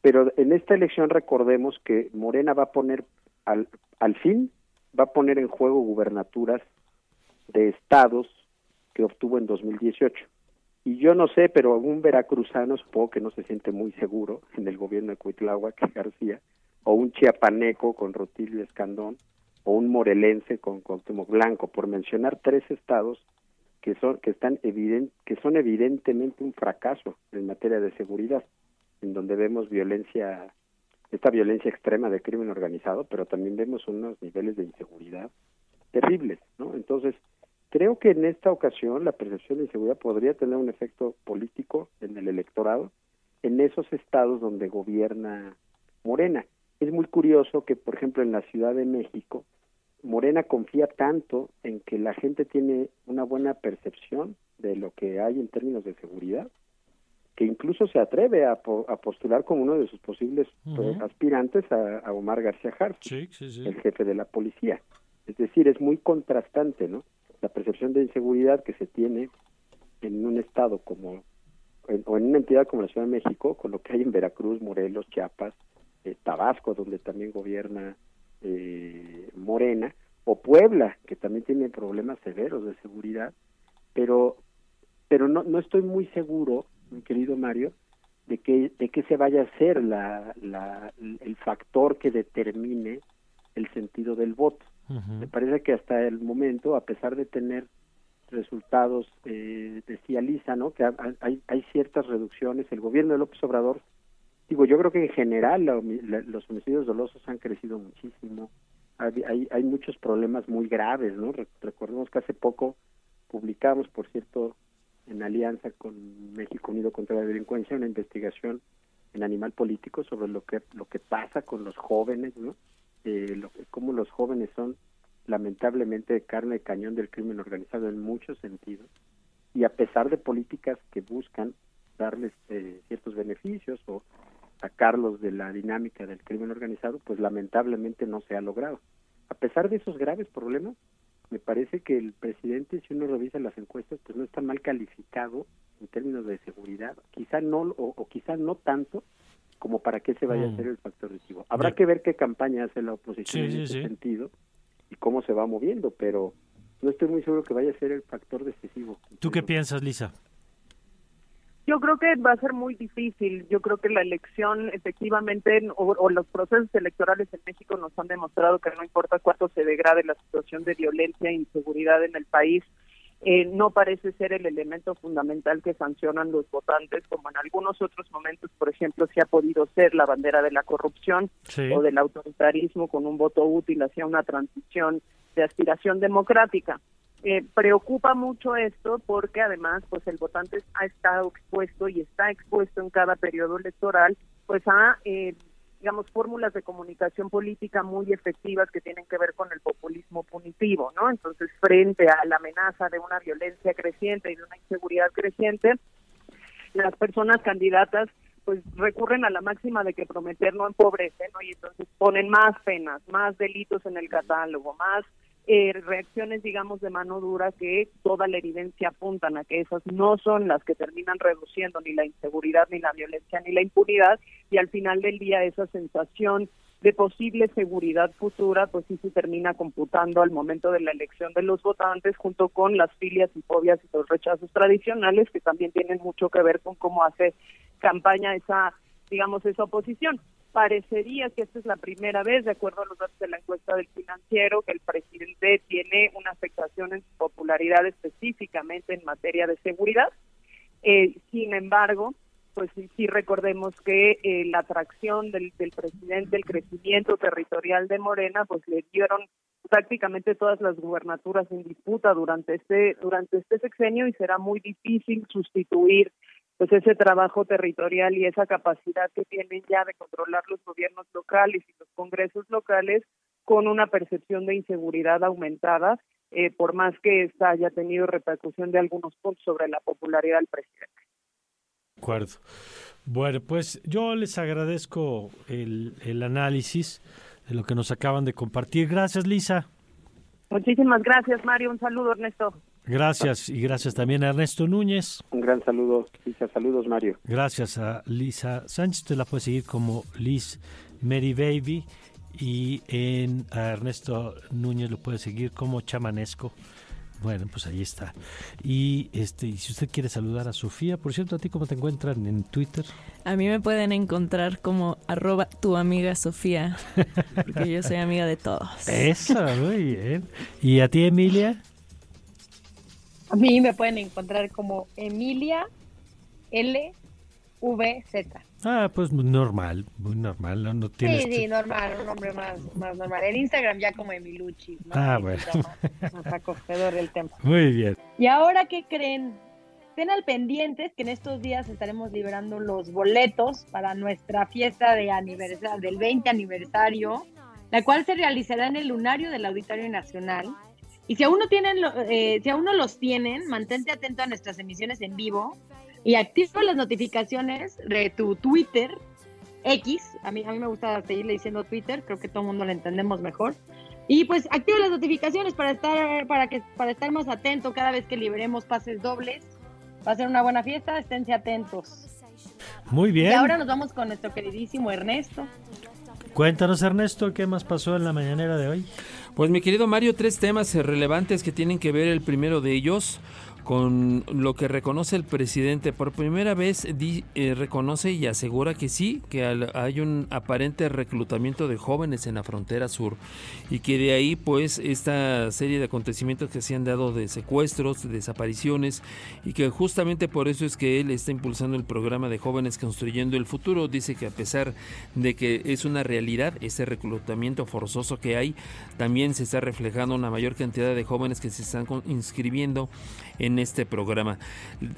pero en esta elección recordemos que Morena va a poner al, al fin va a poner en juego gubernaturas de estados que obtuvo en 2018 y yo no sé, pero un veracruzano supongo que no se siente muy seguro en el gobierno de Cuitláhuac García, o un chiapaneco con Rotilio Escandón, o un morelense con Cuauhtémoc Blanco, por mencionar tres estados que son que están evident, que son evidentemente un fracaso en materia de seguridad. en donde vemos violencia, esta violencia extrema de crimen organizado, pero también vemos unos niveles de inseguridad terribles, ¿no? Entonces, creo que en esta ocasión la percepción de inseguridad podría tener un efecto político en el electorado en esos estados donde gobierna Morena. Es muy curioso que, por ejemplo, en la Ciudad de México, Morena confía tanto en que la gente tiene una buena percepción de lo que hay en términos de seguridad, que incluso se atreve a, postular como uno de sus posibles eh, aspirantes a, Omar García Harfuch, el jefe de la policía. Es decir, es muy contrastante, ¿no? La percepción de inseguridad que se tiene en un estado como o en una entidad como la Ciudad de México, con lo que hay en Veracruz, Morelos, Chiapas, eh, Tabasco, donde también gobierna eh, Morena, o Puebla, que también tiene problemas severos de seguridad, pero pero no, no estoy muy seguro, mi querido Mario, de que, de que se vaya a ser la, la, el factor que determine el sentido del voto. Me parece que hasta el momento, a pesar de tener resultados, eh, decía Lisa, ¿no? que hay, hay ciertas reducciones, el gobierno de López Obrador digo, yo creo que en general los homicidios dolosos han crecido muchísimo. Hay, hay, muchos problemas muy graves, ¿no? Recordemos que hace poco publicamos, por cierto, en alianza con México Unido contra la Delincuencia, una investigación en Animal Político sobre lo que lo que pasa con los jóvenes, ¿no? Eh, lo, cómo los jóvenes son lamentablemente carne de cañón del crimen organizado en muchos sentidos y a pesar de políticas que buscan darles eh, ciertos beneficios o sacarlos de la dinámica del crimen organizado, pues lamentablemente no se ha logrado. A pesar de esos graves problemas, me parece que el presidente, si uno revisa las encuestas, pues no está mal calificado en términos de seguridad, quizá no o, quizá no tanto como para que se vaya a mm. ser el factor decisivo. Habrá que ver qué campaña hace la oposición en ese sentido y cómo se va moviendo, pero no estoy muy seguro que vaya a ser el factor decisivo. ¿Tú qué piensas, Lisa? Yo creo que va a ser muy difícil. Yo creo que la elección, efectivamente, o, los procesos electorales en México nos han demostrado que no importa cuánto se degrade la situación de violencia e inseguridad en el país, eh, no parece ser el elemento fundamental que sancionan los votantes, como en algunos otros momentos, por ejemplo, si ha podido ser la bandera de la corrupción o del autoritarismo con un voto útil hacia una transición de aspiración democrática. Eh, preocupa mucho esto porque además pues el votante ha estado expuesto y está expuesto en cada periodo electoral pues a eh, digamos fórmulas de comunicación política muy efectivas que tienen que ver con el populismo punitivo no entonces frente a la amenaza de una violencia creciente y de una inseguridad creciente las personas candidatas pues recurren a la máxima de que prometer no empobrece no y entonces ponen más penas más delitos en el catálogo más eh, reacciones, digamos, de mano dura que toda la evidencia apuntan a que esas no son las que terminan reduciendo ni la inseguridad, ni la violencia, ni la impunidad, y al final del día esa sensación de posible seguridad futura, pues sí se termina computando al momento de la elección de los votantes, junto con las filias y fobias y los rechazos tradicionales, que también tienen mucho que ver con cómo hace campaña esa, digamos, esa oposición parecería que esta es la primera vez, de acuerdo a los datos de la encuesta del financiero, que el presidente tiene una afectación en su popularidad específicamente en materia de seguridad. Eh, sin embargo, pues sí, recordemos que eh, la atracción del, del presidente, el crecimiento territorial de Morena, pues le dieron prácticamente todas las gubernaturas en disputa durante este durante este sexenio y será muy difícil sustituir pues ese trabajo territorial y esa capacidad que tienen ya de controlar los gobiernos locales y los congresos locales con una percepción de inseguridad aumentada, eh, por más que esta haya tenido repercusión de algunos puntos sobre la popularidad del presidente. De acuerdo. Bueno, pues yo les agradezco el, el análisis de lo que nos acaban de compartir. Gracias, Lisa. Muchísimas gracias, Mario. Un saludo, Ernesto. Gracias y gracias también a Ernesto Núñez. Un gran saludo, Lisa. Saludos, Mario. Gracias a Lisa Sánchez. Usted la puede seguir como Liz Mary Baby y en a Ernesto Núñez lo puede seguir como Chamanesco. Bueno, pues ahí está. Y este, si usted quiere saludar a Sofía, por cierto, ¿a ti cómo te encuentran en Twitter? A mí me pueden encontrar como arroba tu amiga Sofía, porque yo soy amiga de todos. Eso, muy bien. ¿Y a ti, Emilia? A mí me pueden encontrar como Emilia LVZ. Ah, pues normal, muy normal. No, no tienes Sí, sí, normal, un hombre más, más normal. En Instagram ya como Emilucci. ¿no? Ah, bueno. más acogedor el tema. Muy bien. ¿Y ahora qué creen? Estén al pendientes que en estos días estaremos liberando los boletos para nuestra fiesta de aniversario, del 20 aniversario, la cual se realizará en el lunario del Auditorio Nacional. Y si aún no tienen, eh, si aún no los tienen, mantente atento a nuestras emisiones en vivo y activa las notificaciones de tu Twitter X. A mí, a mí me gusta seguirle diciendo Twitter, creo que todo el mundo lo entendemos mejor. Y pues activa las notificaciones para estar, para que, para estar más atento cada vez que liberemos pases dobles. Va a ser una buena fiesta, esténse atentos. Muy bien. Y ahora nos vamos con nuestro queridísimo Ernesto. Cuéntanos, Ernesto, ¿qué más pasó en la mañanera de hoy? Pues mi querido Mario, tres temas relevantes que tienen que ver el primero de ellos con lo que reconoce el presidente. Por primera vez eh, reconoce y asegura que sí, que al- hay un aparente reclutamiento de jóvenes en la frontera sur y que de ahí pues esta serie de acontecimientos que se han dado de secuestros, de desapariciones y que justamente por eso es que él está impulsando el programa de jóvenes construyendo el futuro. Dice que a pesar de que es una realidad ese reclutamiento forzoso que hay, también se está reflejando una mayor cantidad de jóvenes que se están inscribiendo en este programa.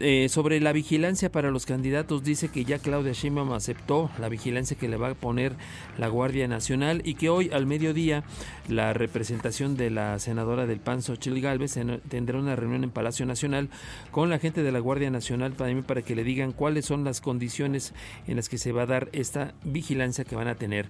Eh, sobre la vigilancia para los candidatos, dice que ya Claudia Sheinbaum aceptó la vigilancia que le va a poner la Guardia Nacional y que hoy al mediodía la representación de la senadora del PAN, Xochitl Gálvez, en- tendrá una reunión en Palacio Nacional con la gente de la Guardia Nacional también para que le digan cuáles son las condiciones en las que se va a dar esta vigilancia que van a tener.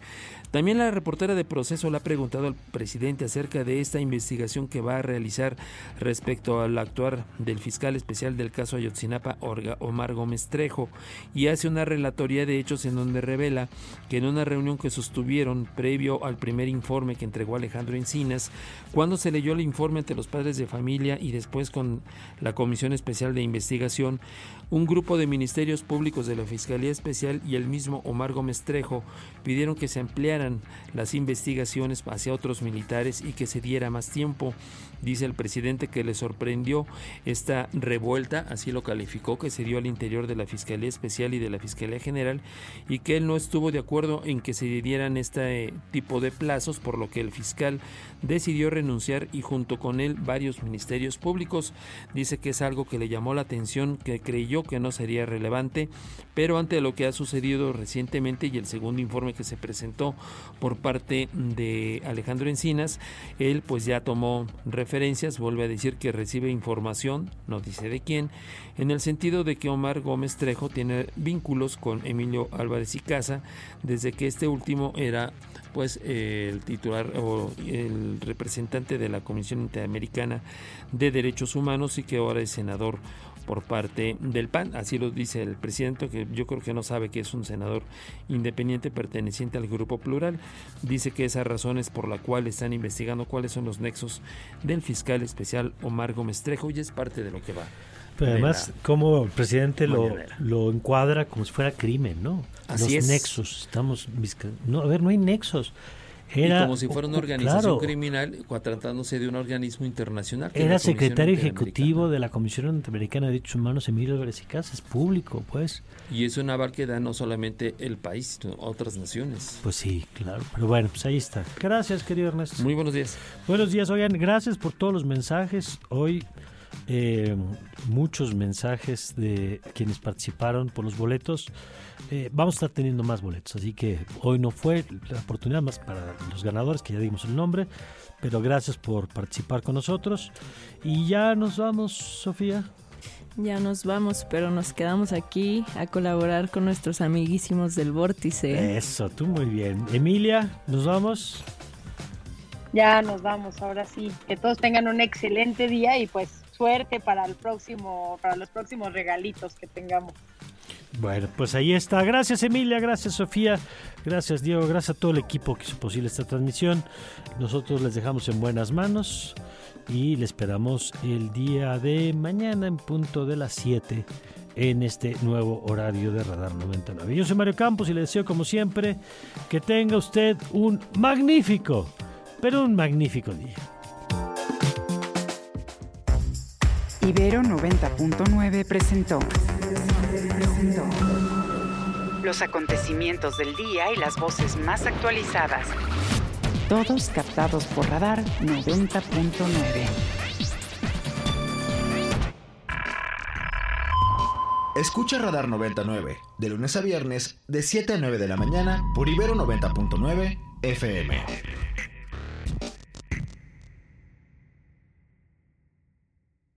También la reportera de proceso le ha preguntado al presidente acerca de esta investigación que va a realizar respecto al actuar del fiscal especial del caso Ayotzinapa, Omar Gómez Trejo, y hace una relatoría de hechos en donde revela que en una reunión que sostuvieron previo al primer informe que entregó Alejandro Encinas, cuando se leyó el informe ante los padres de familia y después con la Comisión Especial de Investigación, un grupo de ministerios públicos de la Fiscalía Especial y el mismo Omar Gómez Trejo pidieron que se ampliaran las investigaciones hacia otros militares y que se diera más tiempo. Dice el presidente que le sorprendió esta revuelta, así lo calificó, que se dio al interior de la Fiscalía Especial y de la Fiscalía General y que él no estuvo de acuerdo en que se dieran este tipo de plazos, por lo que el fiscal decidió renunciar y junto con él varios ministerios públicos. Dice que es algo que le llamó la atención, que creyó que no sería relevante, pero ante lo que ha sucedido recientemente y el segundo informe que se presentó por parte de Alejandro Encinas, él pues ya tomó referencias, vuelve a decir que recibe información, no dice de quién, en el sentido de que Omar Gómez Trejo tiene vínculos con Emilio Álvarez y Casa desde que este último era pues el titular o el representante de la Comisión Interamericana de Derechos Humanos y que ahora es senador por parte del PAN, así lo dice el presidente, que yo creo que no sabe que es un senador independiente perteneciente al grupo plural. Dice que esa razón es por la cual están investigando cuáles son los nexos del fiscal especial Omar Gómez Trejo y es parte de lo que va. Pero de además, como el presidente lo, encuadra como si fuera crimen, ¿no? Así Los es. nexos, estamos... No, a ver, no hay nexos. Era, y como si fuera una organización claro, criminal, tratándose de un organismo internacional. Era secretario ejecutivo de la Comisión Interamericana de Derechos Humanos, Emilio Álvarez y Casa, es público, pues. Y es un aval que da no solamente el país, sino otras naciones. Pues sí, claro. Pero bueno, pues ahí está. Gracias, querido Ernesto. Muy buenos días. Buenos días, oigan, gracias por todos los mensajes. Hoy eh, muchos mensajes de quienes participaron por los boletos. Eh, vamos a estar teniendo más boletos, así que hoy no fue la oportunidad más para los ganadores, que ya dimos el nombre, pero gracias por participar con nosotros. Y ya nos vamos, Sofía. Ya nos vamos, pero nos quedamos aquí a colaborar con nuestros amiguísimos del Vórtice. Eso, tú muy bien. Emilia, nos vamos. Ya nos vamos, ahora sí. Que todos tengan un excelente día y pues suerte para el próximo, para los próximos regalitos que tengamos. Bueno, pues ahí está. Gracias Emilia, gracias Sofía, gracias Diego, gracias a todo el equipo que hizo posible esta transmisión. Nosotros les dejamos en buenas manos y le esperamos el día de mañana en punto de las 7 en este nuevo horario de Radar 99. Yo soy Mario Campos y le deseo como siempre que tenga usted un magnífico, pero un magnífico día. Ibero 90.9 presentó. los acontecimientos del día y las voces más actualizadas. Todos captados por Radar 90.9. Escucha Radar 99, de lunes a viernes, de 7 a 9 de la mañana, por Ibero 90.9 FM.